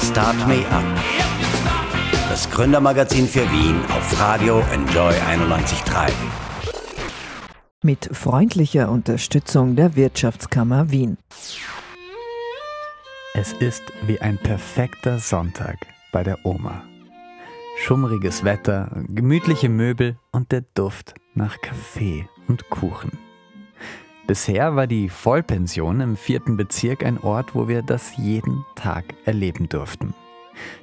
Start Me Up. Das Gründermagazin für Wien auf Radio Enjoy 91.3. Mit freundlicher Unterstützung der Wirtschaftskammer Wien. Es ist wie ein perfekter Sonntag bei der Oma. Schummriges Wetter, gemütliche Möbel und der Duft nach Kaffee und Kuchen. Bisher war die Vollpension im vierten Bezirk ein Ort, wo wir das jeden Tag erleben durften.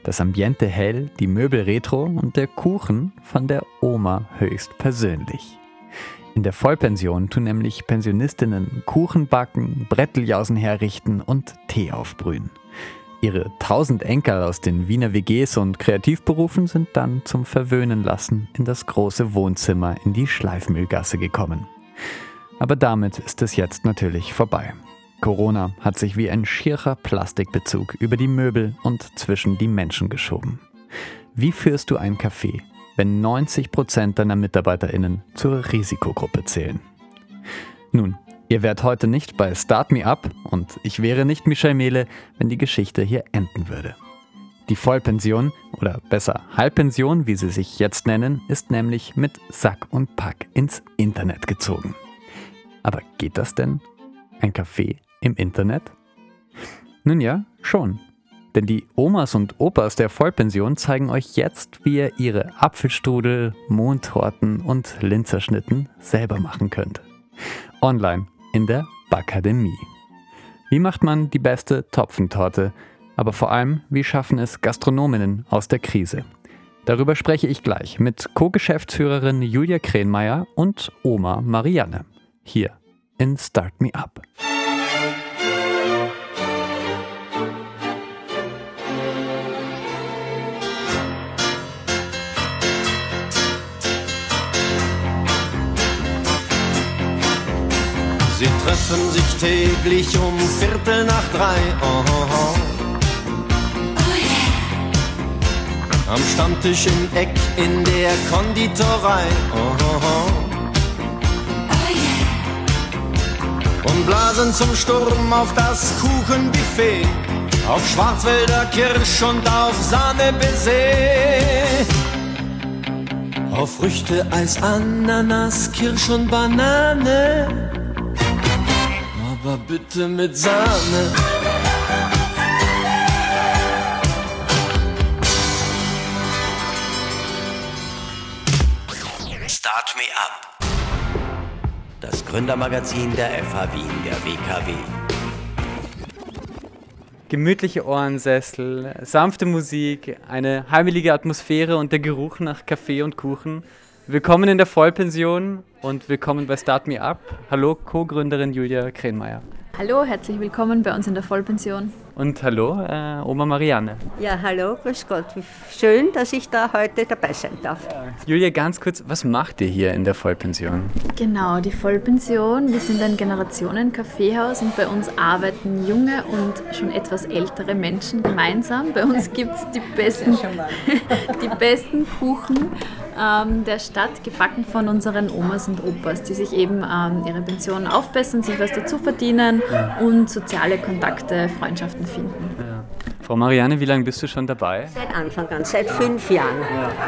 Das Ambiente hell, die Möbel retro und der Kuchen von der Oma höchst persönlich. In der Vollpension tun nämlich Pensionistinnen Kuchen backen, Bretteljausen herrichten und Tee aufbrühen. Ihre tausend Enkel aus den Wiener WGs und Kreativberufen sind dann zum Verwöhnen lassen in das große Wohnzimmer in die Schleifmühlgasse gekommen. Aber damit ist es jetzt natürlich vorbei. Corona hat sich wie ein schierer Plastikbezug über die Möbel und zwischen die Menschen geschoben. Wie führst du ein Café, wenn 90 Prozent deiner MitarbeiterInnen zur Risikogruppe zählen? Nun, ihr wärt heute nicht bei Start Me Up und ich wäre nicht Michel Mehle, wenn die Geschichte hier enden würde. Die Vollpension, oder besser Halbpension, wie sie sich jetzt nennen, ist nämlich mit Sack und Pack ins Internet gezogen. Aber geht das denn? Ein Café im Internet? Nun ja, schon. Denn die Omas und Opas der Vollpension zeigen euch jetzt, wie ihr ihre Apfelstrudel, Mondtorten und Linzerschnitten selber machen könnt. Online in der Bakademie. Wie macht man die beste Topfentorte? Aber vor allem, wie schaffen es Gastronominnen aus der Krise? Darüber spreche ich gleich mit Co-Geschäftsführerin Julia Krenmeier und Oma Marianne hier in Start Me Up. Sie treffen sich täglich um Viertel nach drei. Oh, oh, oh. Am Stammtisch im Eck in der Konditorei. Oh, oh, oh. Und blasen zum Sturm auf das Kuchenbuffet, auf Schwarzwälder Kirsch und auf Sahne. Auf Früchte, Eis, Ananas, Kirsch und Banane, aber bitte mit Sahne. Gründermagazin der FH Wien, der WKW. Gemütliche Ohrensessel, sanfte Musik, eine heimelige Atmosphäre und der Geruch nach Kaffee und Kuchen. Willkommen in der Vollpension und willkommen bei Start Me Up. Hallo, Co-Gründerin Julia Krenmeier. Hallo, herzlich willkommen bei uns in der Vollpension. Und hallo, äh, Oma Marianne. Ja, hallo, grüß Gott. Schön, dass ich da heute dabei sein darf. Julia, ganz kurz, was macht ihr hier in der Vollpension? Genau, die Vollpension. Wir sind ein Generationen-Kaffeehaus und bei uns arbeiten junge und schon etwas ältere Menschen gemeinsam. Bei uns gibt es die besten, die besten Kuchen ähm, der Stadt, gebacken von unseren Omas und Opas, die sich eben ähm, ihre Pension aufbessern, sich was dazu verdienen und soziale Kontakte, Freundschaften finden. Ja. Frau Marianne, wie lange bist du schon dabei? Seit Anfang an, seit fünf Jahren.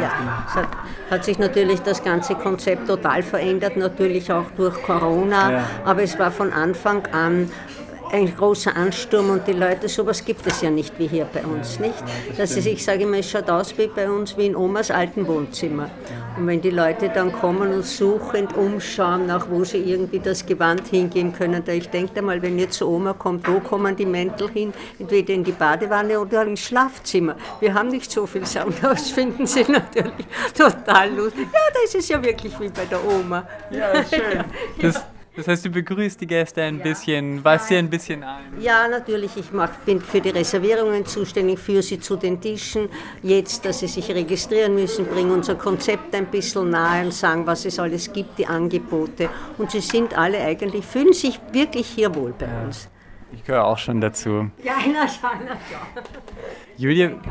Ja. Es hat, hat sich natürlich das ganze Konzept total verändert, natürlich auch durch Corona, Ja. aber es war von Anfang an ein großer Ansturm und die Leute, sowas gibt es ja nicht wie hier bei uns, nicht? Das ist, ich sage immer, es schaut aus wie bei uns wie in Omas alten Wohnzimmer. Und wenn die Leute dann kommen und suchend umschauen, nach wo sie irgendwie das Gewand hingehen können, da ich denke mal, wenn ihr zur Oma kommt, wo kommen die Mäntel hin? Entweder in die Badewanne oder ins Schlafzimmer. Wir haben nicht so viel Sound, das finden sie natürlich total lustig. Ja, das ist ja wirklich wie bei der Oma. Ja, schön. Das, das heißt, du begrüßt die Gäste ein bisschen, weist sie ein bisschen ein. Ja, natürlich. Ich mach, bin für die Reservierungen zuständig, führe sie zu den Tischen. Jetzt, dass sie sich registrieren müssen, bringen unser Konzept ein bisschen nahe und sagen, was es alles gibt, die Angebote. Und sie sind alle eigentlich, fühlen sich wirklich hier wohl bei uns. Ich gehöre auch schon dazu. Ja, na schau, na schau. Julia,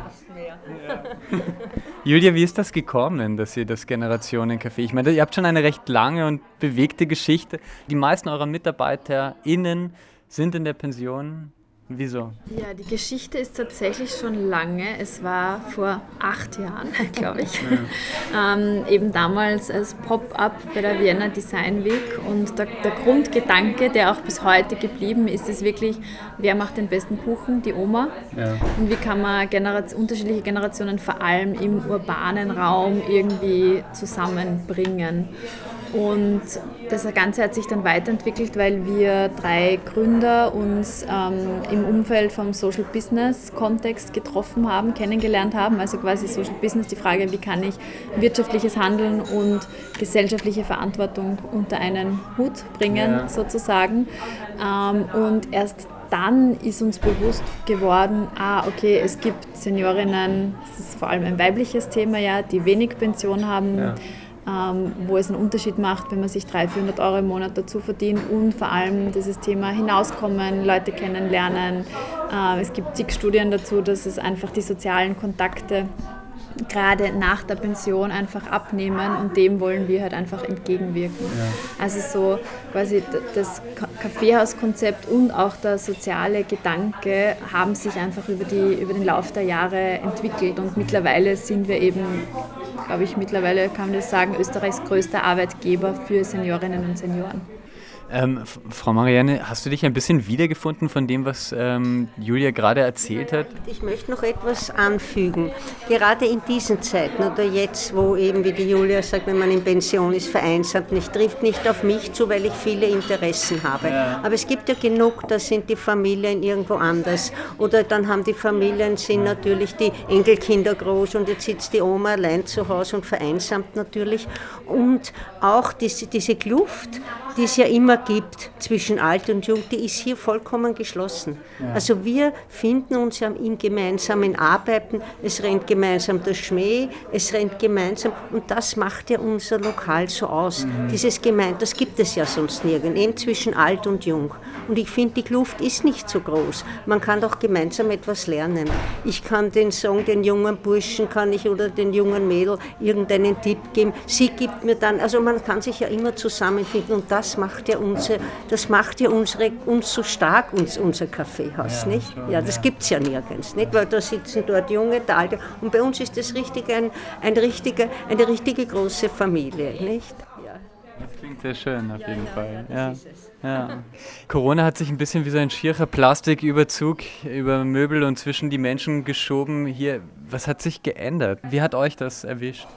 Julia, wie ist das gekommen, dass ihr das Generationencafé? Ich meine, ihr habt schon eine recht lange und bewegte Geschichte. Die meisten eurer MitarbeiterInnen sind in der Pension Wieso? Ja, die Geschichte ist tatsächlich schon lange. Es war vor acht Jahren, glaube ich. Ja. ähm, eben damals als Pop-up bei der Vienna Design Week. Und der, der, Grundgedanke, der auch bis heute geblieben ist, ist wirklich, wer macht den besten Kuchen? Die Oma. Ja. Und wie kann man Generation, unterschiedliche Generationen vor allem im urbanen Raum irgendwie zusammenbringen? Und das Ganze hat sich dann weiterentwickelt, weil wir drei Gründer uns ähm, im Umfeld vom Social Business Kontext getroffen haben, kennengelernt haben. Also quasi Social Business, die Frage, wie kann ich wirtschaftliches Handeln und gesellschaftliche Verantwortung unter einen Hut bringen, ja. sozusagen. Ähm, und erst dann ist uns bewusst geworden, ah, okay, es gibt Seniorinnen, das ist vor allem ein weibliches Thema, ja, die wenig Pension haben. Ja ähm, wo es einen Unterschied macht, wenn man sich 300, 400 Euro im Monat dazu verdient und vor allem dieses Thema hinauskommen, Leute kennenlernen. Äh, es gibt zig Studien dazu, dass es einfach die sozialen Kontakte gerade nach der Pension einfach abnehmen und dem wollen wir halt einfach entgegenwirken. Ja. Also so quasi das Kaffeehauskonzept und auch der soziale Gedanke haben sich einfach über, die, über den Lauf der Jahre entwickelt und mittlerweile sind wir eben, glaube ich, mittlerweile kann man das sagen, Österreichs größter Arbeitgeber für Seniorinnen und Senioren. Ähm, Frau Marianne, hast du dich ein bisschen wiedergefunden von dem, was ähm, Julia gerade erzählt hat? Ich möchte noch etwas anfügen. Gerade in diesen Zeiten oder jetzt, wo eben, wie die Julia sagt, wenn man in Pension ist, vereinsamt nicht, trifft nicht auf mich zu, weil ich viele Interessen habe. Ja. Aber es gibt ja genug, da sind die Familien irgendwo anders. Oder dann haben die Familien, sind natürlich die Enkelkinder groß und jetzt sitzt die Oma allein zu Hause und vereinsamt natürlich. Und auch diese, diese Kluft, die es ja immer gibt zwischen alt und jung, die ist hier vollkommen geschlossen. Ja. Also wir finden uns ja im gemeinsamen Arbeiten, es rennt gemeinsam der Schmäh, es rennt gemeinsam und das macht ja unser Lokal so aus. Mhm. Dieses Gemein, das gibt es ja sonst nirgends, eben zwischen alt und jung. Und ich finde, die Kluft ist nicht so groß. Man kann doch gemeinsam etwas lernen. Ich kann den Song, den jungen Burschen kann ich oder den jungen Mädel irgendeinen Tipp geben. Sie gibt mir dann, also man kann sich ja immer zusammenfinden und das macht ja unser, das macht ja unsere, uns so stark, uns, unser Kaffeehaus, ja, nicht? Schon, ja, das ja. gibt es ja nirgends, nicht? Weil da sitzen dort junge, da alte. Und bei uns ist das richtig ein, ein richtige, eine richtige große Familie, nicht? Das klingt sehr schön auf jeden Fall. Ja, ja. Corona hat sich ein bisschen wie so ein schierer Plastiküberzug über Möbel und zwischen die Menschen geschoben. Hier, was hat sich geändert? Wie hat euch das erwischt?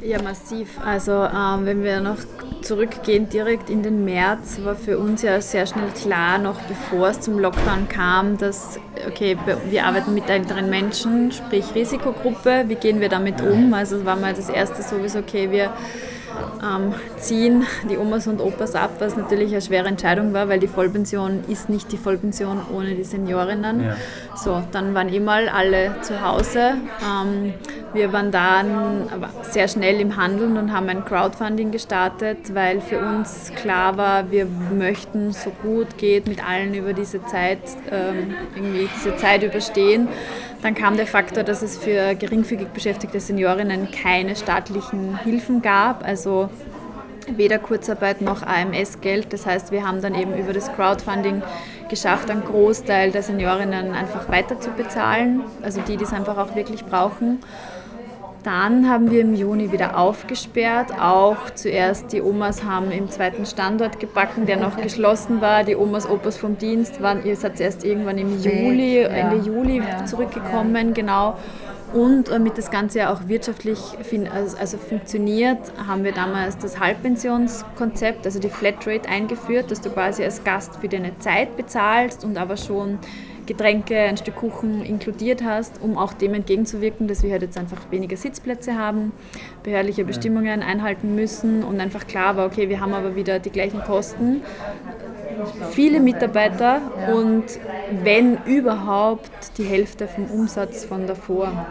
Ja, massiv. Also ähm, wenn wir noch zurückgehen, direkt in den März, war für uns ja sehr schnell klar, noch bevor es zum Lockdown kam, dass, okay, wir arbeiten mit älteren Menschen, sprich Risikogruppe, wie gehen wir damit um? Also war mal das erste sowieso, okay, wir ähm, ziehen die Omas und Opas ab, was natürlich eine schwere Entscheidung war, weil die Vollpension ist nicht die Vollpension ohne die Seniorinnen. Ja. So, dann waren eh mal alle zu Hause. Ähm, wir waren dann sehr schnell im Handeln und haben ein Crowdfunding gestartet, weil für uns klar war, wir möchten so gut geht mit allen über diese Zeit, ähm, irgendwie diese Zeit überstehen. Dann kam der Faktor, dass es für geringfügig beschäftigte Seniorinnen keine staatlichen Hilfen gab, also weder Kurzarbeit noch AMS-Geld. Das heißt, wir haben dann eben über das Crowdfunding geschafft, einen Großteil der Seniorinnen einfach weiter zu bezahlen, also die, die es einfach auch wirklich brauchen. Dann haben wir im Juni wieder aufgesperrt. Auch zuerst die Omas haben im zweiten Standort gebacken, der noch geschlossen war. Die Omas, Opas vom Dienst waren, ihr seid erst irgendwann im Juli, Ende Juli zurückgekommen, genau. Und damit das Ganze ja auch wirtschaftlich also, also funktioniert, haben wir damals das Halbpensionskonzept, also die Flatrate eingeführt, dass du quasi als Gast für deine Zeit bezahlst und aber schon Getränke, ein Stück Kuchen inkludiert hast, um auch dem entgegenzuwirken, dass wir halt jetzt einfach weniger Sitzplätze haben, behördliche Bestimmungen einhalten müssen und einfach klar war, okay, wir haben aber wieder die gleichen Kosten, viele Mitarbeiter und wenn überhaupt die Hälfte vom Umsatz von davor.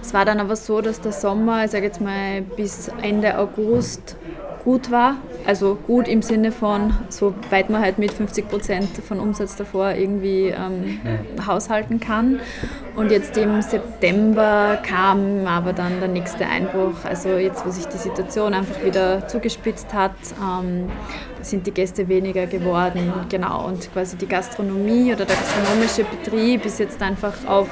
Es war dann aber so, dass der Sommer, ich sage jetzt mal bis Ende August, gut war. Also gut im Sinne von, so weit man halt mit 50 Prozent von Umsatz davor irgendwie ähm, haushalten kann. Und jetzt im September kam aber dann der nächste Einbruch. Also jetzt, wo sich die Situation einfach wieder zugespitzt hat, ähm, sind die Gäste weniger geworden. Genau. Und quasi die Gastronomie oder der gastronomische Betrieb ist jetzt einfach auf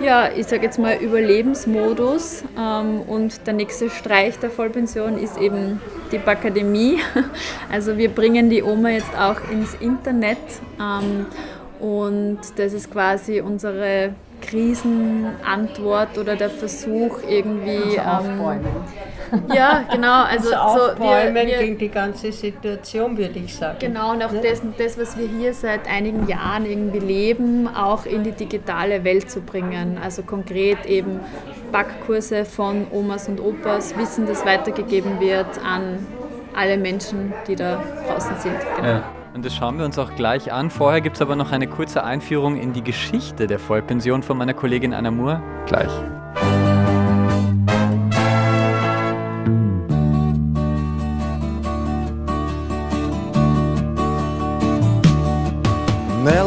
ja, ich sage jetzt mal Überlebensmodus. Ähm, und der nächste Streich der Vollpension ist eben die Bakademie. Also wir bringen die Oma jetzt auch ins Internet. Ähm, und das ist quasi unsere Krisenantwort oder der Versuch irgendwie. Ähm, ja, genau. Also, also so, wir, wir, gegen die ganze Situation, würde ich sagen. Genau, und auch ne? das, das, was wir hier seit einigen Jahren irgendwie leben, auch in die digitale Welt zu bringen. Also konkret eben Backkurse von Omas und Opas, Wissen, das weitergegeben wird an alle Menschen, die da draußen sind. Genau. Ja. Und das schauen wir uns auch gleich an. Vorher gibt es aber noch eine kurze Einführung in die Geschichte der Vollpension von meiner Kollegin Anna Moore. Gleich.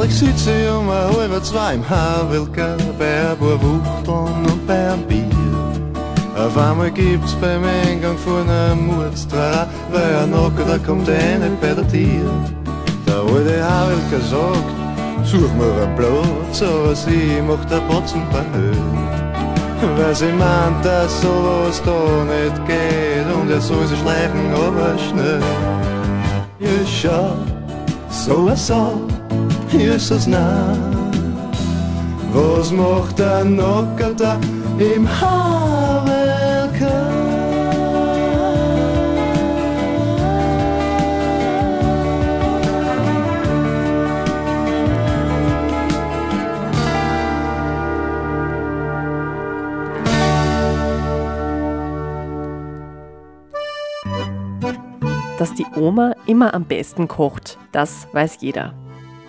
Ehrlich sitze ich um ein halber zwei im Havelka bei ein paar Wuchteln und bei einem Bier. Auf einmal gibt's beim Eingang von einem Mordstrara, weil ein Nocker, da kommt einer bei der Tür. Der alte Havelka sagt, such mir einen Platz, aber sie macht der Botzen bei Höhen. Weil sie meint, dass sowas da nicht geht und er soll sich schleichen, aber schnell. Ja, schau, so was so ist es nah. Was macht der Nocker da im Havelka? Dass die Oma immer am besten kocht, das weiß jeder.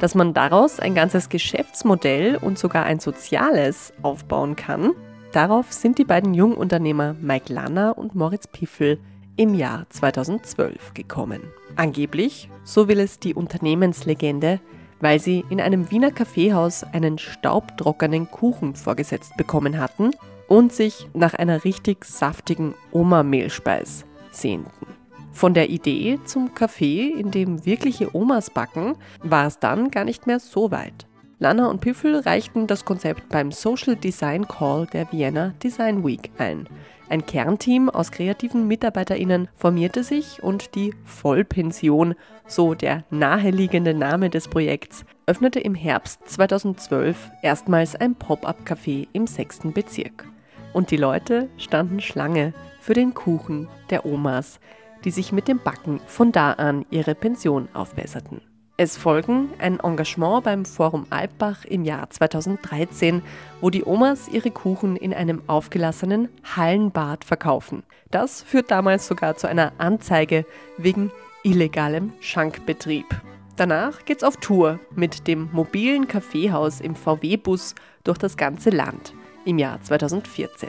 Dass man daraus ein ganzes Geschäftsmodell und sogar ein soziales aufbauen kann, darauf sind die beiden Jungunternehmer Mike Lanner und Moritz Piffel im Jahr 2012 gekommen. Angeblich, so will es die Unternehmenslegende, weil sie in einem Wiener Kaffeehaus einen staubtrockenen Kuchen vorgesetzt bekommen hatten und sich nach einer richtig saftigen Oma-Mehlspeis sehnten. Von der Idee zum Café, in dem wirkliche Omas backen, war es dann gar nicht mehr so weit. Lana und Piffel reichten das Konzept beim Social Design Call der Vienna Design Week ein. Ein Kernteam aus kreativen MitarbeiterInnen formierte sich und die Vollpension, so der naheliegende Name des Projekts, öffnete im Herbst 2012 erstmals ein Pop-up-Café im 6. Bezirk. Und die Leute standen Schlange für den Kuchen der Omas, die sich mit dem Backen von da an ihre Pension aufbesserten. Es folgen ein Engagement beim Forum Alpbach im Jahr 2013, wo die Omas ihre Kuchen in einem aufgelassenen Hallenbad verkaufen. Das führt damals sogar zu einer Anzeige wegen illegalem Schankbetrieb. Danach geht's auf Tour mit dem mobilen Kaffeehaus im VW-Bus durch das ganze Land im Jahr 2014.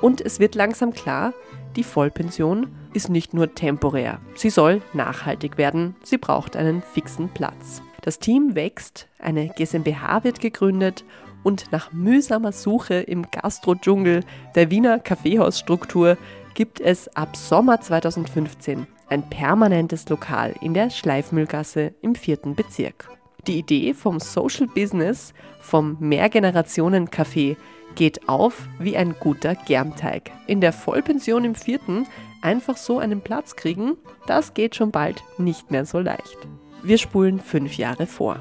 Und es wird langsam klar, die Vollpension ist nicht nur temporär. Sie soll nachhaltig werden. Sie braucht einen fixen Platz. Das Team wächst, eine GmbH wird gegründet und nach mühsamer Suche im Gastro-Dschungel der Wiener Kaffeehausstruktur gibt es ab Sommer 2015 ein permanentes Lokal in der Schleifmühlgasse im vierten Bezirk. Die Idee vom Social Business, vom Mehrgenerationen-Café geht auf wie ein guter Germteig. In der Vollpension im vierten einfach so einen Platz kriegen, das geht schon bald nicht mehr so leicht. Wir spulen fünf Jahre vor.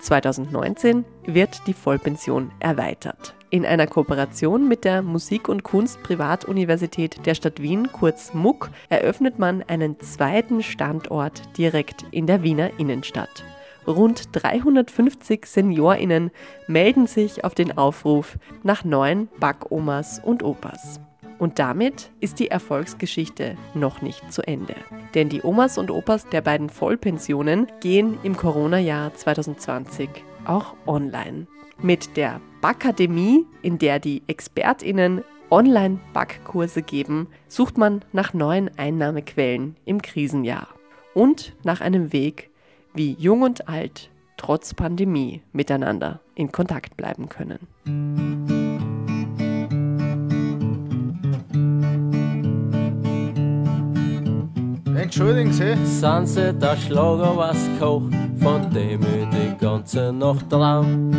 2019 wird die Vollpension erweitert. In einer Kooperation mit der Musik- und Kunst-Privatuniversität der Stadt Wien, kurz MUK, eröffnet man einen zweiten Standort direkt in der Wiener Innenstadt. Rund 350 SeniorInnen melden sich auf den Aufruf nach neuen Backomas und Opas. Und damit ist die Erfolgsgeschichte noch nicht zu Ende. Denn die Omas und Opas der beiden Vollpensionen gehen im Corona-Jahr 2020 auch online. Mit der Backademie, in der die ExpertInnen Online-Backkurse geben, sucht man nach neuen Einnahmequellen im Krisenjahr und nach einem Weg, wie jung und alt trotz Pandemie miteinander in Kontakt bleiben können. Entschuldigen Sie. Sunset, der Schlager, was koch, von dem ich die ganze Nacht traum.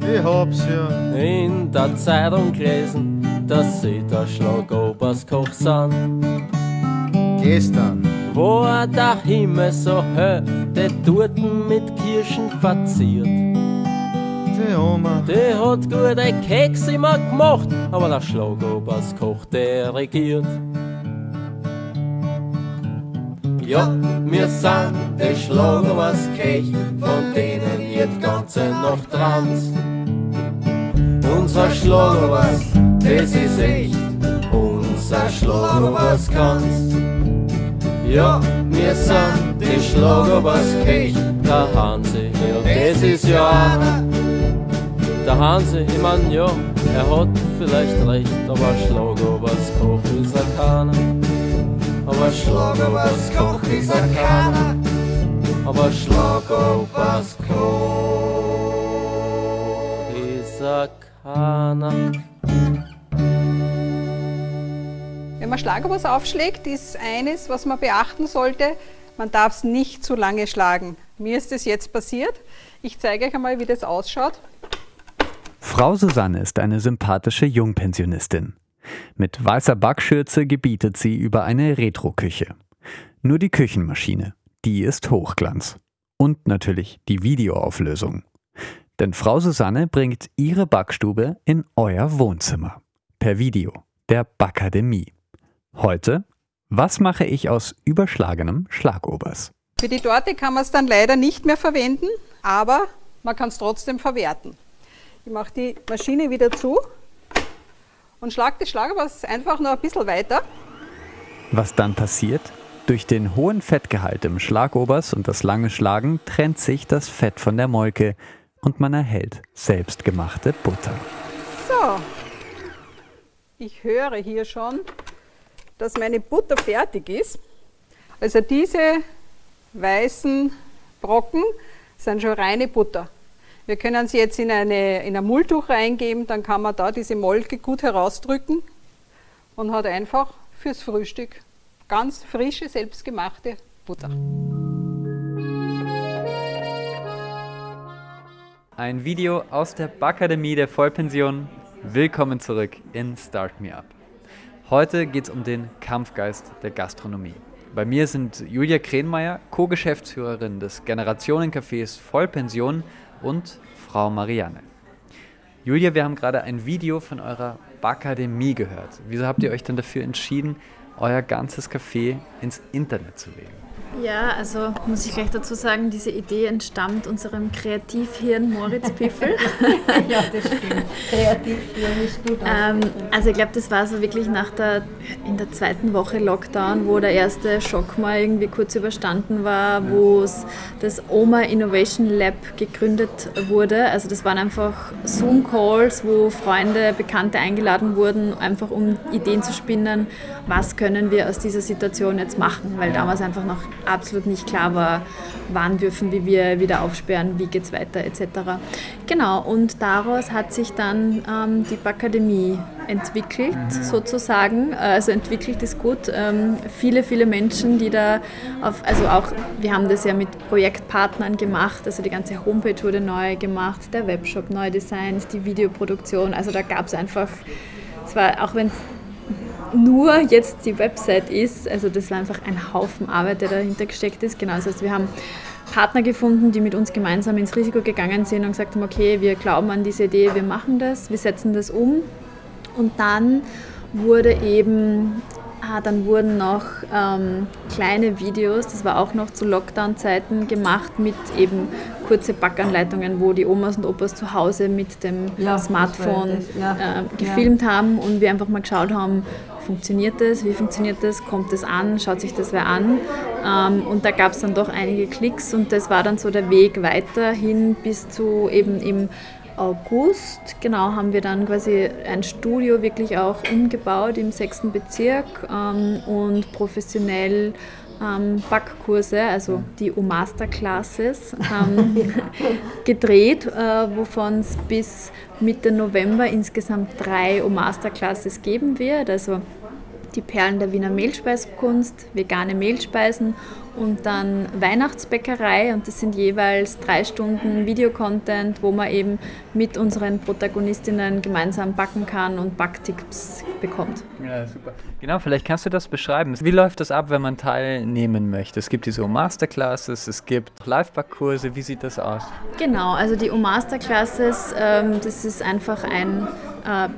Ich hab's ja in der Zeitung gelesen, dass Sie der Schlagoberskoch sind. Gestern wo der Himmel so hell, die Torten mit Kirschen verziert. Die Oma. Die hat gute Keks immer gemacht, aber der Schlagobers kocht, der regiert. Ja, wir sind die Schlagobers Kech, von denen ihr die ganze Nacht tanzt. Unser Schlagobers, das ist echt, unser Schlagobers kannst. Ja, wir sind die Schlagobers Kech, der Hansi, ja, das ist ja. Der Hansi, ich mein, ja, er hat vielleicht recht, aber Schlager was Koch ist er keiner. Aber Schlager was Koch ist er keiner. Aber Schlager was Koch ist er keiner. Wenn man Schlagobers aufschlägt, ist eines, was man beachten sollte, man darf es nicht zu lange schlagen. Mir ist das jetzt passiert. Ich zeige euch einmal, wie das ausschaut. Frau Susanne ist eine sympathische Jungpensionistin. Mit weißer Backschürze gebietet sie über eine Retro-Küche. Nur die Küchenmaschine, die ist Hochglanz. Und natürlich die Videoauflösung. Denn Frau Susanne bringt ihre Backstube in euer Wohnzimmer. Per Video, der Backademie. Heute, was mache ich aus überschlagenem Schlagobers? Für die Torte kann man es dann leider nicht mehr verwenden, aber man kann es trotzdem verwerten. Ich mache die Maschine wieder zu und schlage das Schlagobers einfach noch ein bisschen weiter. Was dann passiert? Durch den hohen Fettgehalt im Schlagobers und das lange Schlagen trennt sich das Fett von der Molke und man erhält selbstgemachte Butter. So, ich höre hier schon, dass meine Butter fertig ist. Also diese weißen Brocken sind schon reine Butter. Wir können sie jetzt in, eine, in ein Mulltuch reingeben, dann kann man da diese Molke gut herausdrücken und hat einfach fürs Frühstück ganz frische, selbstgemachte Butter. Ein Video aus der Backademie der Vollpension. Willkommen zurück in Start Me Up. Heute geht es um den Kampfgeist der Gastronomie. Bei mir sind Julia Krenmeier, Co-Geschäftsführerin des Generationencafés Vollpension und Frau Marianne. Julia, wir haben gerade ein Video von eurer Backademie gehört. Wieso habt ihr euch denn dafür entschieden, euer ganzes Café ins Internet zu legen? Ja, also muss ich gleich dazu sagen, diese Idee entstammt unserem Kreativhirn Moritz Piffel. ja, das stimmt. Kreativhirn ist gut. ähm, also ich glaube, das war so wirklich nach der, in der zweiten Woche Lockdown, wo der erste Schock mal irgendwie kurz überstanden war, wo das Oma Innovation Lab gegründet wurde. Also das waren einfach Zoom-Calls, wo Freunde, Bekannte eingeladen wurden, einfach um Ideen zu spinnen, was können wir aus dieser Situation jetzt machen, weil damals einfach noch absolut nicht klar war, wann dürfen wir wieder aufsperren, wie geht es weiter etc. Genau, und daraus hat sich dann ähm, die Backademie entwickelt, mhm. sozusagen. Also entwickelt ist gut. Ähm, viele, viele Menschen, die da auf, also auch, wir haben das ja mit Projektpartnern gemacht, also die ganze Homepage wurde neu gemacht, der Webshop neu designt, die Videoproduktion, also da gab es einfach, es war, auch wenn es nur jetzt die Website ist, also das war einfach ein Haufen Arbeit, der dahinter gesteckt ist. Genau, das heißt, wir haben Partner gefunden, die mit uns gemeinsam ins Risiko gegangen sind und gesagt haben, okay, wir glauben an diese Idee, wir machen das, wir setzen das um. Und dann wurde eben Ah, dann wurden noch ähm, kleine Videos, das war auch noch zu Lockdown-Zeiten gemacht, mit eben kurze Backanleitungen, wo die Omas und Opas zu Hause mit dem ja, Smartphone ja. äh, gefilmt haben und wir einfach mal geschaut haben, funktioniert das, wie funktioniert das, kommt das an, schaut sich das wer an. Ähm, und da gab es dann doch einige Klicks und das war dann so der Weg weiterhin bis zu eben im August, genau, haben wir dann quasi ein Studio wirklich auch umgebaut im sechsten Bezirk ähm, und professionell ähm, Backkurse, also die O-Masterclasses, ähm, gedreht, äh, wovon es bis Mitte November insgesamt drei O-Masterclasses geben wird. Also die Perlen der Wiener Mehlspeiskunst, vegane Mehlspeisen und dann Weihnachtsbäckerei und das sind jeweils drei Stunden Videocontent, wo man eben mit unseren Protagonistinnen gemeinsam backen kann und Backtipps bekommt. Ja, super. Genau, vielleicht kannst du das beschreiben. Wie läuft das ab, wenn man teilnehmen möchte? Es gibt diese Masterclasses, es gibt Live-Backkurse, wie sieht das aus? Genau, also die O-Masterclasses, ähm, das ist einfach ein äh,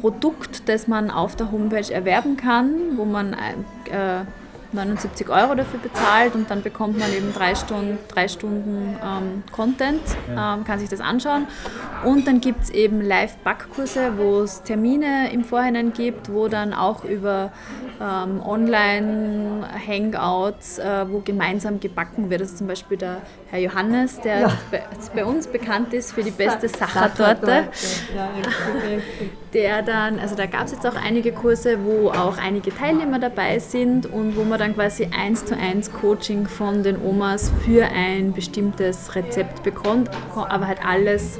Produkt, das man auf der Homepage erwerben kann, wo man äh, 79 Euro dafür bezahlt und dann bekommt man eben drei Stunden, drei Stunden ähm, Content, ähm, kann sich das anschauen. Und dann gibt es eben Live-Backkurse, wo es Termine im Vorhinein gibt, wo dann auch über ähm, Online-Hangouts, äh, wo gemeinsam gebacken wird. Das ist zum Beispiel der Herr Johannes, der ja. bei, bei, uns bekannt ist für die beste Sachertorte. der dann, also da gab es jetzt auch einige Kurse, wo auch einige Teilnehmer dabei sind und wo man dann quasi eins zu eins Coaching von den Omas für ein bestimmtes Rezept bekommt, aber halt alles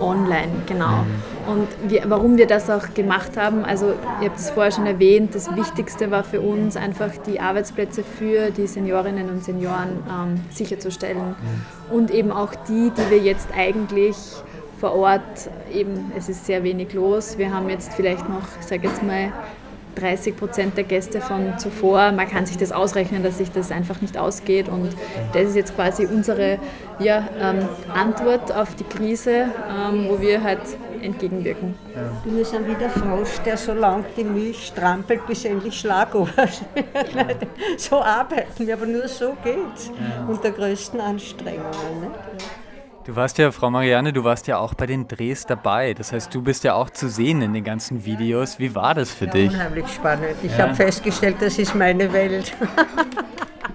online, genau. Und wir, warum wir das auch gemacht haben, also ihr habt es vorher schon erwähnt, das Wichtigste war für uns einfach die Arbeitsplätze für die Seniorinnen und Senioren ähm, sicherzustellen und eben auch die, die wir jetzt eigentlich vor Ort eben, es ist sehr wenig los. Wir haben jetzt vielleicht noch, ich sage jetzt mal, 30 Prozent der Gäste von zuvor. Man kann sich das ausrechnen, dass sich das einfach nicht ausgeht. Und das ist jetzt quasi unsere ja, ähm, Antwort auf die Krise, ähm, wo wir halt entgegenwirken. Ja. Wir sind wie der Frosch, der so lange die Milch strampelt, bis endlich Schlagobers wird. so arbeiten wir, aber nur so geht's. Ja. Unter größten Anstrengungen. Nicht? Du warst ja, Frau Marianne, du warst ja auch bei den Drehs dabei. Das heißt, du bist ja auch zu sehen in den ganzen Videos. Wie war das für ja, dich? Unheimlich spannend. Ich ja. habe festgestellt, das ist meine Welt.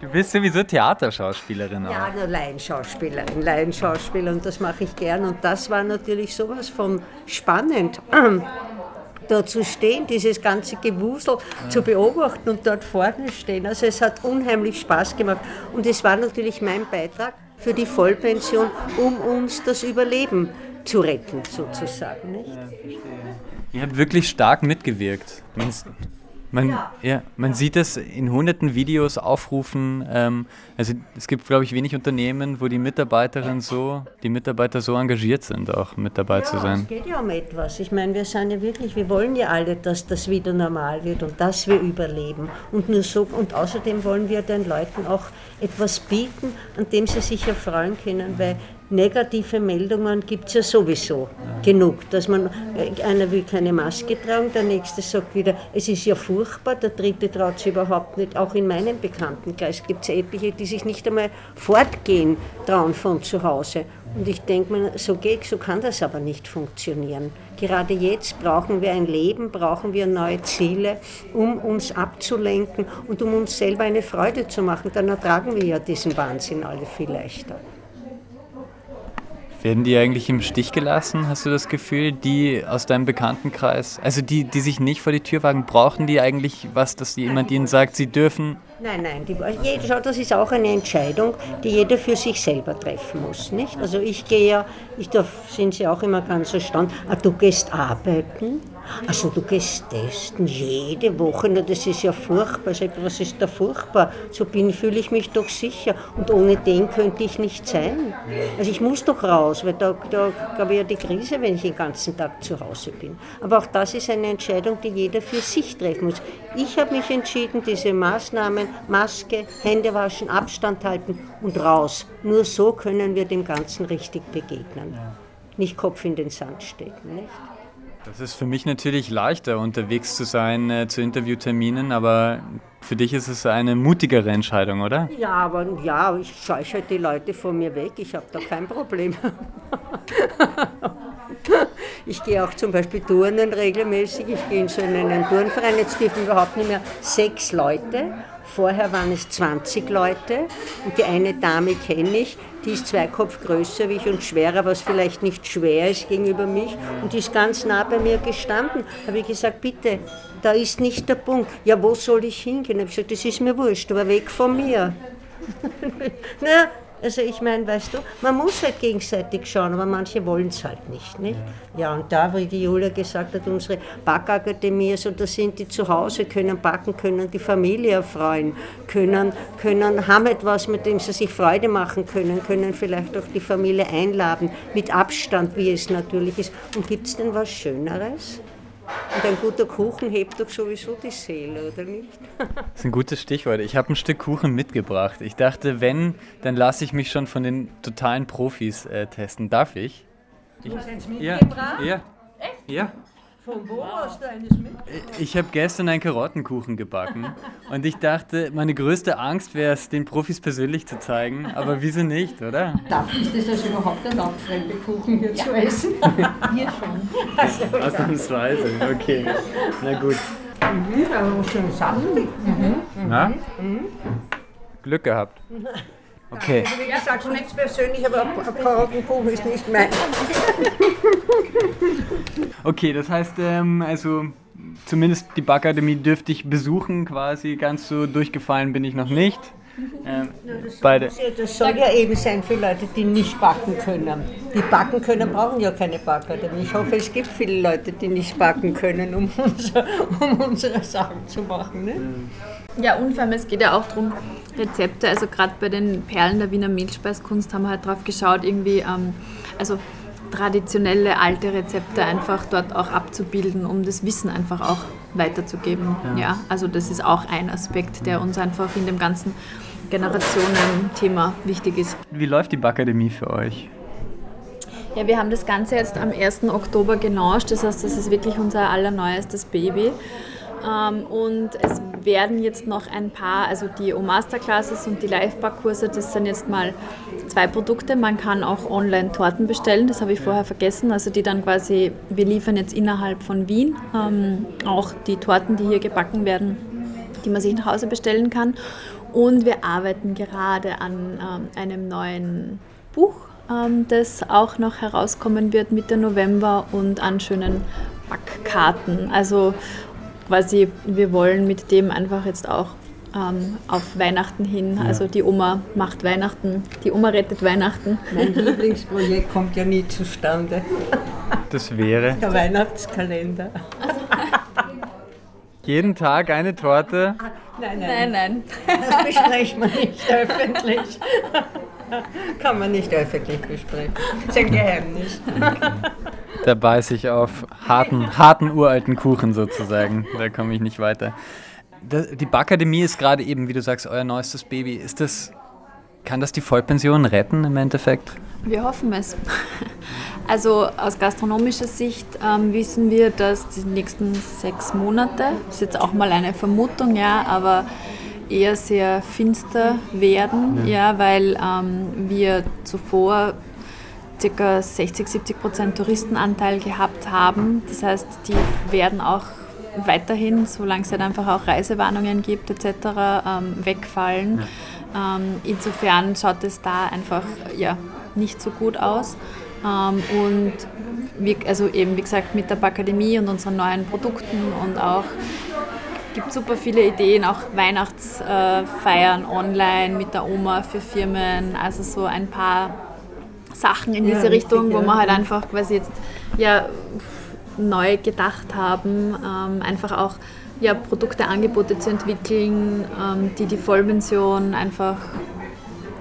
Du bist sowieso Theaterschauspielerin auch. Ja, nur Laienschauspielerin, Laienschauspieler und das mache ich gern. Und das war natürlich sowas von spannend da zu stehen, dieses ganze Gewusel ja. zu beobachten und dort vorne stehen. Also es hat unheimlich Spaß gemacht. Und es war natürlich mein Beitrag für die Vollpension, um uns das Überleben zu retten, sozusagen. Nicht? Ja, verstehe. Ihr habt wirklich stark mitgewirkt. Man, ja. ja. man sieht es in hunderten Videos aufrufen. Ähm, also es gibt, glaube ich, wenig Unternehmen, wo die Mitarbeiterinnen so, die Mitarbeiter so engagiert sind, auch mit dabei ja, zu sein. Es geht ja um etwas. Ich meine, wir sind ja wirklich, wir wollen ja alle, dass das wieder normal wird und dass wir überleben. Und nur so und außerdem wollen wir den Leuten auch etwas bieten, an dem sie sich erfreuen können, weil negative Meldungen gibt es ja sowieso genug. Dass man, äh, einer will keine Maske tragen, der nächste sagt wieder, es ist ja furchtbar, der dritte traut sich überhaupt nicht. Auch in meinem Bekanntenkreis gibt es etliche, die sich nicht einmal fortgehen trauen von zu Hause. Und ich denke mir, so geht, so kann das aber nicht funktionieren. Gerade jetzt brauchen wir ein Leben, brauchen wir neue Ziele, um uns abzulenken und um uns selber eine Freude zu machen. Dann ertragen wir ja diesen Wahnsinn alle viel leichter. Werden die eigentlich im Stich gelassen, hast du das Gefühl, die aus deinem Bekanntenkreis, also die, die sich nicht vor die Tür wagen, brauchen die eigentlich was, dass jemand ihnen sagt, sie dürfen? Nein, nein, die, jeder, das ist auch eine Entscheidung, die jeder für sich selber treffen muss. Nicht? Also ich gehe ja, ich, da sind sie auch immer ganz erstaunt, ah, du gehst arbeiten, also du gehst testen jede Woche, na, das ist ja furchtbar. Sag, was ist da furchtbar? So bin, fühle ich mich doch sicher. Und ohne den könnte ich nicht sein. Also ich muss doch raus, weil da, da gab ich ja die Krise, wenn ich den ganzen Tag zu Hause bin. Aber auch das ist eine Entscheidung, die jeder für sich treffen muss. Ich habe mich entschieden, diese Maßnahmen, Maske, Hände waschen, Abstand halten und raus. Nur so können wir dem Ganzen richtig begegnen. Nicht Kopf in den Sand stecken. Nicht? Das ist für mich natürlich leichter, unterwegs zu sein äh, zu Interviewterminen, aber für dich ist es eine mutigere Entscheidung, oder? Ja, aber ja, ich scheuche die Leute von mir weg, ich habe da kein Problem. ich gehe auch zum Beispiel turnen regelmäßig, ich gehe in so einen Turnverein, jetzt dürfen überhaupt nicht mehr sechs Leute Vorher waren es 20 Leute und die eine Dame kenne ich, die ist zwei Kopf größer wie ich und schwerer, was vielleicht nicht schwer ist gegenüber mich und die ist ganz nah bei mir gestanden. Habe ich gesagt, bitte, da ist nicht der Punkt. Ja, wo soll ich hingehen? Habe ich gesagt, das ist mir wurscht, aber weg von mir. Na, Also ich meine, weißt du, man muss halt gegenseitig schauen, aber manche wollen es halt nicht, nicht. Ja, und da, wie die Julia gesagt hat, unsere Backakademie, also da sind die zu Hause, können backen, können die Familie erfreuen, können, können, haben etwas, mit dem sie sich Freude machen können, können vielleicht auch die Familie einladen, mit Abstand, wie es natürlich ist. Und gibt es denn was Schöneres? Und ein guter Kuchen hebt doch sowieso die Seele, oder nicht? Das ist ein gutes Stichwort. Ich habe ein Stück Kuchen mitgebracht. Ich dachte, wenn, dann lasse ich mich schon von den totalen Profis äh, testen. Darf ich? Du hast eins Ja, mitgebracht? ja, Echt? ja. Von wo hast du eines mitgebracht? Ich habe gestern einen Karottenkuchen gebacken und ich dachte, meine größte Angst wäre es, den Profis persönlich zu zeigen. Aber wieso nicht, oder? Darf ich das also überhaupt erlaubt, fremde Kuchen hier zu essen? Hier schon. Ausnahmsweise, okay. Na gut. Mhm, aber schön saftig. Mhm. Na? Mhm. Glück gehabt. Okay. Also wie gesagt, nichts persönlich, aber ein Karottenkuchen ist nicht mein. Okay, das heißt, ähm, also zumindest die Backakademie dürfte ich besuchen quasi. Ganz so durchgefallen bin ich noch nicht. Ähm, beide. Das soll ja eben sein für Leute, die nicht backen können. Die backen können, brauchen ja keine Backakademie. Ich hoffe, es gibt viele Leute, die nicht backen können, um, unser, um unsere Sachen zu machen. Ne? Ja, es geht ja auch darum, Rezepte, also gerade bei den Perlen der Wiener Mehlspeiskunst haben wir halt drauf geschaut, irgendwie, ähm, also traditionelle alte Rezepte einfach dort auch abzubilden, um das Wissen einfach auch weiterzugeben. Ja. Ja. also das ist auch ein Aspekt, der uns einfach in dem ganzen Generationen-Thema wichtig ist. Wie läuft die Backakademie für euch? Ja, wir haben das Ganze jetzt am 1. Oktober gelauncht, das heißt, das ist wirklich unser allerneuestes Baby. Ähm, und es werden jetzt noch ein paar, also die O-Masterclasses und die Live-Backkurse, das sind jetzt mal zwei Produkte. Man kann auch online Torten bestellen, das habe ich vorher vergessen. Also die dann quasi, wir liefern jetzt innerhalb von Wien ähm, auch die Torten, die hier gebacken werden, die man sich nach Hause bestellen kann. Und wir arbeiten gerade an ähm, einem neuen Buch, ähm, das auch noch herauskommen wird Mitte November und an schönen Backkarten. Also quasi, wir wollen mit dem einfach jetzt auch ähm, auf Weihnachten hin, Ja. also die Oma macht Weihnachten, die Oma rettet Weihnachten. Mein Lieblingsprojekt kommt ja nie zustande. Das wäre Der Weihnachtskalender. jeden Tag eine Torte. Nein, Nein, nein. Das bespricht man nicht öffentlich. Kann man nicht öffentlich besprechen. Das ist ein Geheimnis. Da beiße ich auf harten, harten uralten Kuchen sozusagen. Da komme ich nicht weiter. Die Backakademie ist gerade eben, wie du sagst, euer neuestes Baby. Ist das, kann das die Vollpension retten im Endeffekt? Wir hoffen es. Also aus gastronomischer Sicht ähm, wissen wir, dass die nächsten sechs Monate, das ist jetzt auch mal eine Vermutung, ja, aber eher sehr finster werden, ja, weil ähm, wir zuvor ca. 60, 70 Prozent Touristenanteil gehabt haben. Das heißt, die werden auch weiterhin, solange es halt einfach auch Reisewarnungen gibt etc., ähm, wegfallen. Ähm, insofern schaut es da einfach ja, nicht so gut aus. Ähm, und wie, also eben wie gesagt mit der Backademie und unseren neuen Produkten und auch gibt super viele Ideen, auch Weihnachtsfeiern online mit der Oma für Firmen, also so ein paar Sachen in Ja, diese Richtung, richtig, wo ja. wir halt einfach quasi jetzt ja neu gedacht haben, ähm, einfach auch ja, Produkte, Angebote zu entwickeln, ähm, die die Vollpension einfach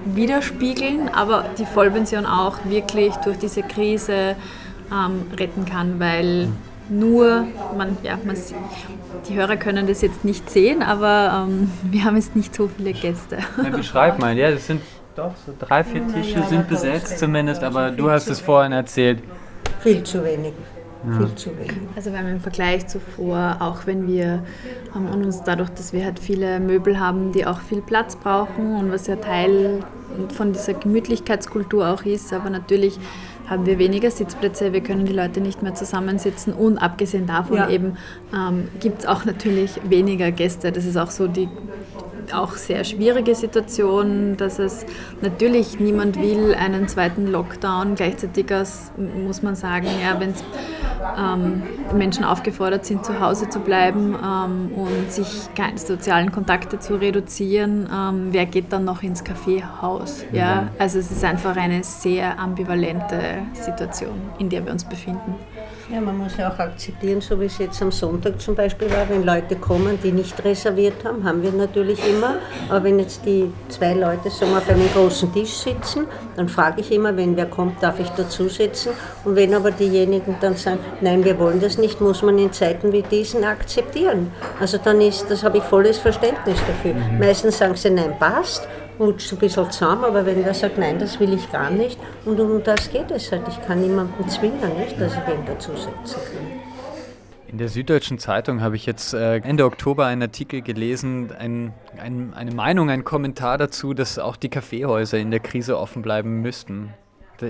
widerspiegeln, aber die Vollpension auch wirklich durch diese Krise ähm, retten kann, weil nur, man, ja, man, sieht- die Hörer können das jetzt nicht sehen, aber ähm, wir haben jetzt nicht so viele Gäste. Ja, beschreib mal, ja, das sind doch so drei, vier Tische sind besetzt zumindest, aber du hast es vorhin erzählt. Viel zu wenig. Ja. Viel zu wenig. Also wir haben im Vergleich zuvor, auch wenn wir ähm, und uns dadurch, dass wir halt viele Möbel haben, die auch viel Platz brauchen und was ja Teil von dieser Gemütlichkeitskultur auch ist, aber natürlich haben wir weniger Sitzplätze, wir können die Leute nicht mehr zusammensitzen und abgesehen davon Ja. eben ähm, gibt es auch natürlich weniger Gäste. Das ist auch so die auch sehr schwierige Situation, dass es natürlich niemand will einen zweiten Lockdown. Gleichzeitig muss man sagen, ja, wenn ähm, Menschen aufgefordert sind, zu Hause zu bleiben ähm, und sich keine sozialen Kontakte zu reduzieren, ähm, wer geht dann noch ins Kaffeehaus? Ja? Also es ist einfach eine sehr ambivalente Situation, in der wir uns befinden. Ja, man muss ja auch akzeptieren, so wie es jetzt am Sonntag zum Beispiel war, wenn Leute kommen, die nicht reserviert haben, haben wir natürlich immer. Aber wenn jetzt die zwei Leute so auf einem großen Tisch sitzen, dann frage ich immer, wenn wer kommt, darf ich dazu sitzen. Und wenn aber diejenigen dann sagen, nein, wir wollen das nicht, muss man in Zeiten wie diesen akzeptieren. Also dann ist, das habe ich volles Verständnis dafür. Meistens sagen sie, nein, passt rutscht ein bisschen zusammen, aber wenn wer sagt, nein, das will ich gar nicht, und um das geht es halt. Ich kann niemanden zwingen, nicht, dass ich wen dazusetzen kann. In der Süddeutschen Zeitung habe ich jetzt äh, Ende Oktober einen Artikel gelesen, ein, ein, eine Meinung, ein Kommentar dazu, dass auch die Kaffeehäuser in der Krise offen bleiben müssten.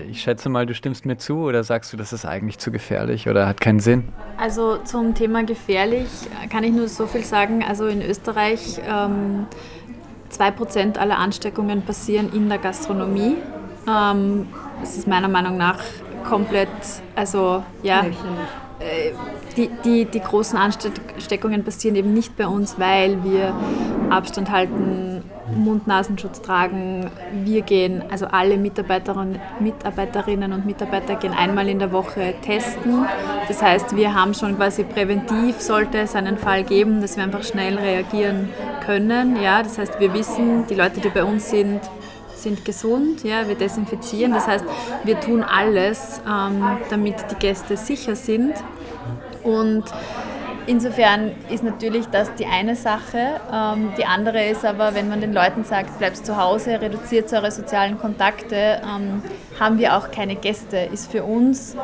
Ich schätze mal, du stimmst mir zu oder sagst du, das ist eigentlich zu gefährlich oder hat keinen Sinn? Also zum Thema gefährlich kann ich nur so viel sagen. Also in Österreich ähm, 2% aller Ansteckungen passieren in der Gastronomie. Ähm, das ist meiner Meinung nach komplett, also ja, äh, die, die, die großen Ansteckungen passieren eben nicht bei uns, weil wir Abstand halten, Mund-Nasenschutz tragen. Wir gehen, also alle Mitarbeiterinnen, Mitarbeiterinnen und Mitarbeiter gehen einmal in der Woche testen. Das heißt, wir haben schon quasi präventiv, sollte es einen Fall geben, dass wir einfach schnell reagieren können. Ja, das heißt, wir wissen, die Leute, die bei uns sind, sind gesund, ja, wir desinfizieren. Das heißt, wir tun alles, ähm, damit die Gäste sicher sind. Und Insofern ist natürlich das die eine Sache. Ähm, die andere ist aber, wenn man den Leuten sagt, bleibst zu Hause, reduziert eure sozialen Kontakte, ähm, haben wir auch keine Gäste. Ist für uns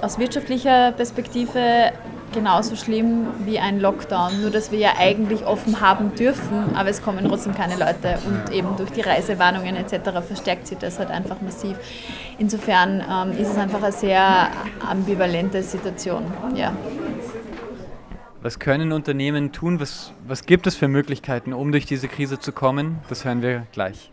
aus wirtschaftlicher Perspektive genauso schlimm wie ein Lockdown, nur dass wir ja eigentlich offen haben dürfen, aber es kommen trotzdem keine Leute und eben durch die Reisewarnungen etc. verstärkt sich das halt einfach massiv. Insofern ähm, ist es einfach eine sehr ambivalente Situation. Ja. Was können Unternehmen tun? Was, was gibt es für Möglichkeiten, um durch diese Krise zu kommen? Das hören wir gleich.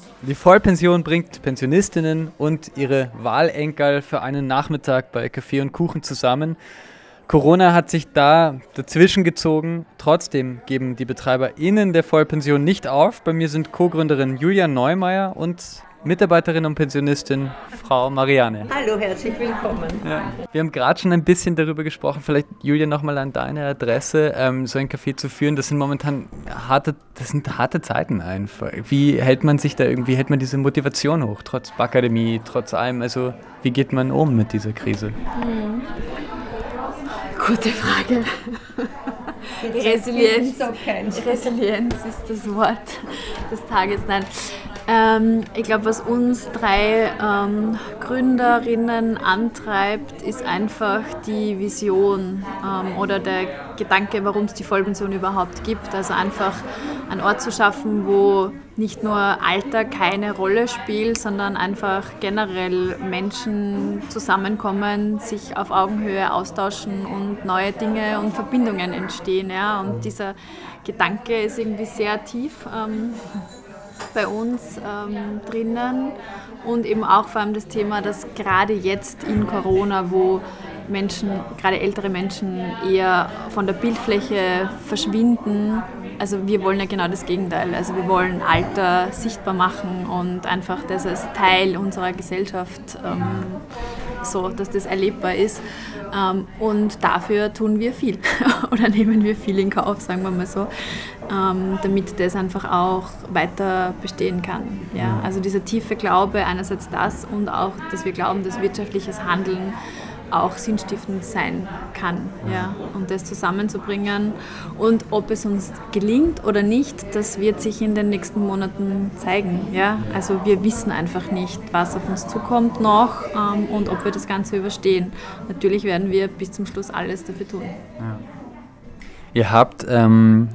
Die Vollpension bringt Pensionistinnen und ihre Wahlenkel für einen Nachmittag bei Kaffee und Kuchen zusammen. Corona hat sich da dazwischen gezogen. Trotzdem geben die BetreiberInnen der Vollpension nicht auf. Bei mir sind Co-Gründerin Julia Neumeier und Mitarbeiterin und Pensionistin Frau Marianne. Hallo, herzlich willkommen. Ja. Wir haben gerade schon ein bisschen darüber gesprochen, vielleicht Julia nochmal an deine Adresse, ähm, so ein Café zu führen. Das sind momentan harte, das sind harte Zeiten einfach. Wie hält man sich da irgendwie, hält man diese Motivation hoch, trotz Akademie, trotz allem? Also wie geht man um mit dieser Krise? Mhm. Gute Frage. Resilienz. Resilienz ist das Wort des Tages. Nein. Ähm, ich glaube, was uns drei ähm, Gründerinnen antreibt, ist einfach die Vision ähm, oder der Gedanke, warum es die Vollpension überhaupt gibt. Also einfach einen Ort zu schaffen, wo nicht nur Alter keine Rolle spielt, sondern einfach generell Menschen zusammenkommen, sich auf Augenhöhe austauschen und neue Dinge und Verbindungen entstehen. Ja? Und dieser Gedanke ist irgendwie sehr tief. Ähm, bei uns ähm, drinnen und eben auch vor allem das Thema, dass gerade jetzt in Corona, wo Menschen, gerade ältere Menschen, eher von der Bildfläche verschwinden. Also wir wollen ja genau das Gegenteil. Also wir wollen Alter sichtbar machen und einfach, dass es Teil unserer Gesellschaft ähm, so, dass das erlebbar ist. Ähm, und dafür tun wir viel oder nehmen wir viel in Kauf, sagen wir mal so. ähm, damit das einfach auch weiter bestehen kann. Ja? Also dieser tiefe Glaube, einerseits das und auch, dass wir glauben, dass wirtschaftliches Handeln auch sinnstiftend sein kann. Ja? Und das zusammenzubringen. Und ob es uns gelingt oder nicht, das wird sich in den nächsten Monaten zeigen. Ja? Also wir wissen einfach nicht, was auf uns zukommt noch ähm, und ob wir das Ganze überstehen. Natürlich werden wir bis zum Schluss alles dafür tun. Ja. Ihr habt ähm,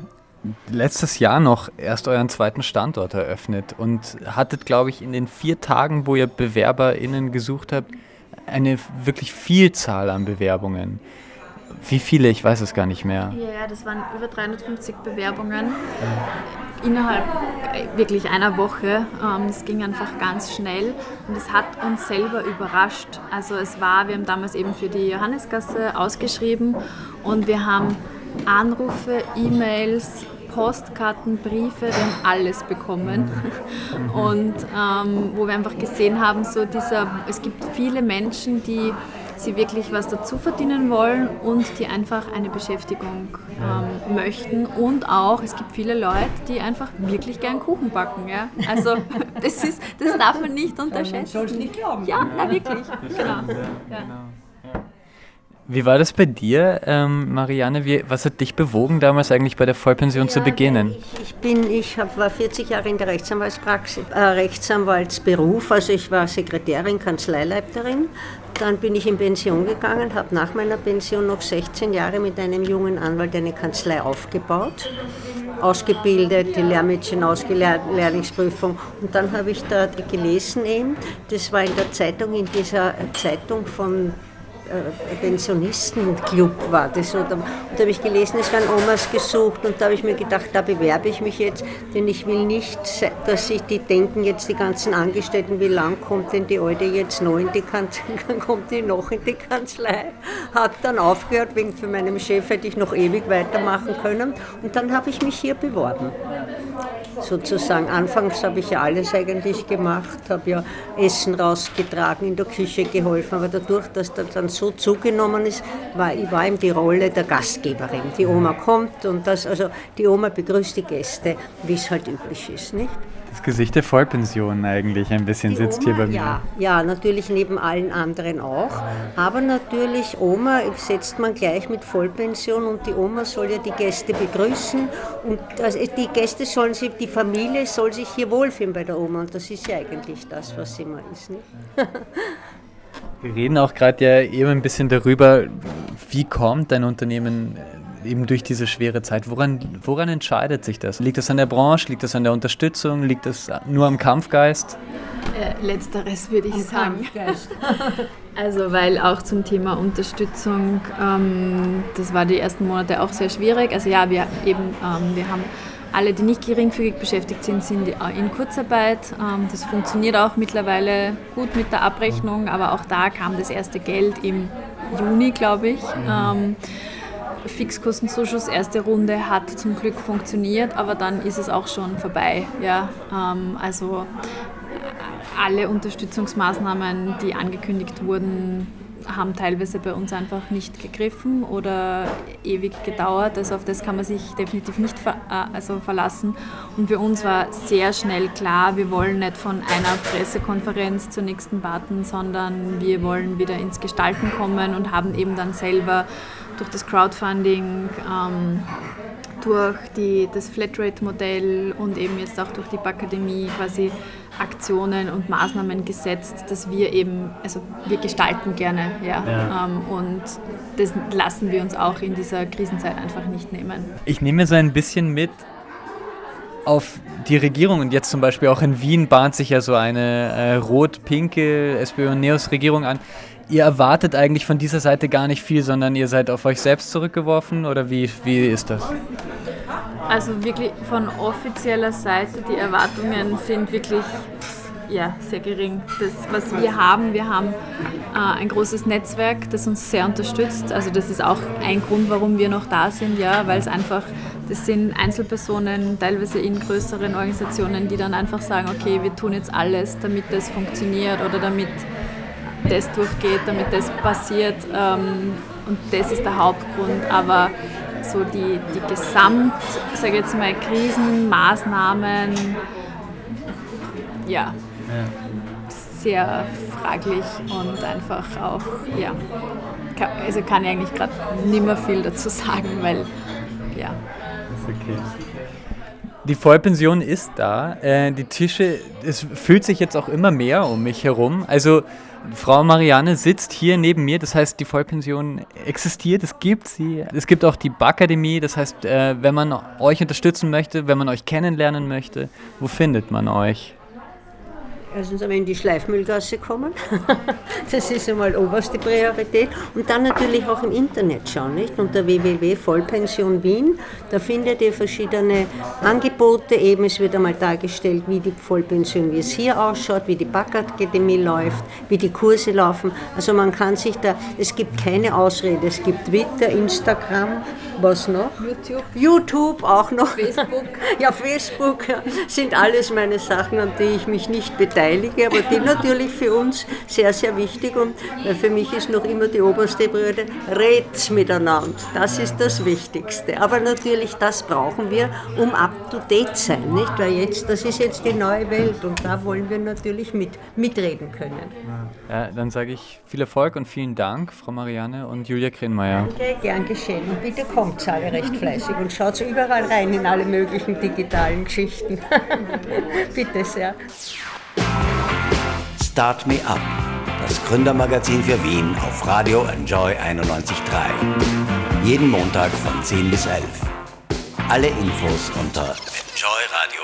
letztes Jahr noch erst euren zweiten Standort eröffnet und hattet, glaube ich, in den vier Tagen, wo ihr BewerberInnen gesucht habt, eine wirklich Vielzahl an Bewerbungen. Wie viele? Ich weiß es gar nicht mehr. Ja, das waren über 350 Bewerbungen innerhalb äh, wirklich einer Woche. Es ähm, ging einfach ganz schnell und es hat uns selber überrascht. Also es war, wir haben damals eben für die Johannesgasse ausgeschrieben und wir haben Anrufe, E-Mails, Postkarten, Briefe, wir haben alles bekommen. Und ähm, wo wir einfach gesehen haben, so dieser, es gibt viele Menschen, die sie wirklich was dazu verdienen wollen und die einfach eine Beschäftigung ähm, möchten. Und auch, es gibt viele Leute, die einfach wirklich gern Kuchen backen. Ja? Also das, ist, das darf man nicht unterschätzen. Sollst nicht glauben. Ja, na wirklich. Genau. Ja. Wie war das bei dir, ähm, Marianne? Wie, was hat dich bewogen, damals eigentlich bei der Vollpension ja, zu beginnen? Ich, ich, bin, ich hab, war 40 Jahre in der Rechtsanwaltspraxis, äh, Rechtsanwaltsberuf, also ich war Sekretärin, Kanzleileiterin. Dann bin ich in Pension gegangen, habe nach meiner Pension noch 16 Jahre mit einem jungen Anwalt eine Kanzlei aufgebaut ausgebildet, die Lehrmädchen ausgelernt, Lehrlingsprüfung. Und dann habe ich da gelesen eben, das war in der Zeitung, in dieser Zeitung von Pensionistenclub war das. Und da, habe ich gelesen, es werden Omas gesucht und da habe ich mir gedacht, da bewerbe ich mich jetzt, denn ich will nicht, dass sich die denken, jetzt die ganzen Angestellten, wie lang kommt denn die Alte jetzt noch in die Kanzlei, kommt die noch in die Kanzlei. Hat dann aufgehört, wegen für meinen Chef hätte ich noch ewig weitermachen können und dann habe ich mich hier beworben sozusagen. Anfangs habe ich ja alles eigentlich gemacht, habe ja Essen rausgetragen, in der Küche geholfen, aber dadurch, dass das dann so zugenommen ist, war ich war eben die Rolle der Gastgeberin. Die Oma kommt und das, also die Oma begrüßt die Gäste, wie es halt üblich ist, nicht? Das Gesicht der Vollpension eigentlich ein bisschen die sitzt Oma, hier bei mir. Ja, ja, natürlich neben allen anderen auch. Aber natürlich, Oma setzt man gleich mit Vollpension und die Oma soll ja die Gäste begrüßen. Und also die Gäste sollen sich, die Familie soll sich hier wohlfühlen bei der Oma. Und das ist ja eigentlich das, was immer ist. Nicht? Wir reden auch gerade ja eben ein bisschen darüber, wie kommt dein Unternehmen eben durch diese schwere Zeit. Woran, woran entscheidet sich das? Liegt das an der Branche? Liegt das an der Unterstützung? Liegt das nur am Kampfgeist? Äh, letzteres würde ich am sagen. also weil auch zum Thema Unterstützung, ähm, das war die ersten Monate auch sehr schwierig. Also ja, wir eben, ähm, wir haben alle, die nicht geringfügig beschäftigt sind, sind in Kurzarbeit. Ähm, das funktioniert auch mittlerweile gut mit der Abrechnung, aber auch da kam das erste Geld im Juni, glaube ich. Mhm. Fixkostenzuschuss, erste Runde hat zum Glück funktioniert, aber dann ist es auch schon vorbei. Ja, ähm, also alle Unterstützungsmaßnahmen, die angekündigt wurden, haben teilweise bei uns einfach nicht gegriffen oder ewig gedauert. Also auf das kann man sich definitiv nicht ver äh, also verlassen. Und für uns war sehr schnell klar, wir wollen nicht von einer Pressekonferenz zur nächsten warten, sondern wir wollen wieder ins Gestalten kommen und haben eben dann selber durch das Crowdfunding, ähm, durch die, das Flatrate-Modell und eben jetzt auch durch die Bakademie quasi Aktionen und Maßnahmen gesetzt, dass wir eben, also wir gestalten gerne, ja. ja. Ähm, und das lassen wir uns auch in dieser Krisenzeit einfach nicht nehmen. Ich nehme so ein bisschen mit auf die Regierung und jetzt zum Beispiel auch in Wien bahnt sich ja so eine äh, rot-pinke SPÖ und NEOS-Regierung an ihr erwartet eigentlich von dieser Seite gar nicht viel, sondern ihr seid auf euch selbst zurückgeworfen oder wie, wie ist das? Also wirklich von offizieller Seite, die Erwartungen sind wirklich ja, sehr gering. Das, was wir haben, wir haben äh, ein großes Netzwerk, das uns sehr unterstützt. Also das ist auch ein Grund, warum wir noch da sind, ja, weil es einfach, das sind Einzelpersonen, teilweise in größeren Organisationen, die dann einfach sagen, okay, wir tun jetzt alles, damit das funktioniert oder damit das durchgeht, damit das passiert. Ähm, und das ist der Hauptgrund. Aber so die, die Gesamt, sage jetzt mal, Krisenmaßnahmen, ja, sehr fraglich und einfach auch, ja, kann, also kann ich eigentlich gerade nicht mehr viel dazu sagen, weil, ja. Okay. Die Vollpension ist da. Äh, die Tische, es fühlt sich jetzt auch immer mehr um mich herum. Also Frau Marianne sitzt hier neben mir, das heißt, die Vollpension existiert, es gibt sie. Es gibt auch die Bakademie, das heißt, äh, wenn man euch unterstützen möchte, wenn man euch kennenlernen möchte, wo findet man euch? Erstens einmal in die Schleifmüllgasse kommen. Das ist einmal oberste Priorität. Und dann natürlich auch im Internet schauen, nicht? Unter www.vollpension Wien. Da findet ihr verschiedene Angebote. Eben, es wird einmal dargestellt, wie die Vollpension, wie es hier ausschaut, wie die Backakademie läuft, wie die Kurse laufen. Also man kann sich da, es gibt keine Ausrede. Es gibt Twitter, Instagram, was noch? YouTube. YouTube auch noch. Facebook. Ja, Facebook ja, sind alles meine Sachen, an die ich mich nicht beteilige, aber die natürlich für uns sehr, sehr wichtig und weil für mich ist noch immer die oberste Brüder, redet miteinander. Das ist das Wichtigste. Aber natürlich, das brauchen wir, um up to date sein, nicht? Weil jetzt, das ist jetzt die neue Welt und da wollen wir natürlich mit, mitreden können. Ja, dann sage ich viel Erfolg und vielen Dank, Frau Marianne und Julia Krenmeier. Danke, gern geschehen. Und bitte kommt alle recht fleißig und schaut überall rein in alle möglichen digitalen Geschichten. bitte sehr. Start Me Up, das Gründermagazin für Wien auf Radio Enjoy 91.3. Jeden Montag von 10 bis 11. Alle Infos unter enjoyradio.at.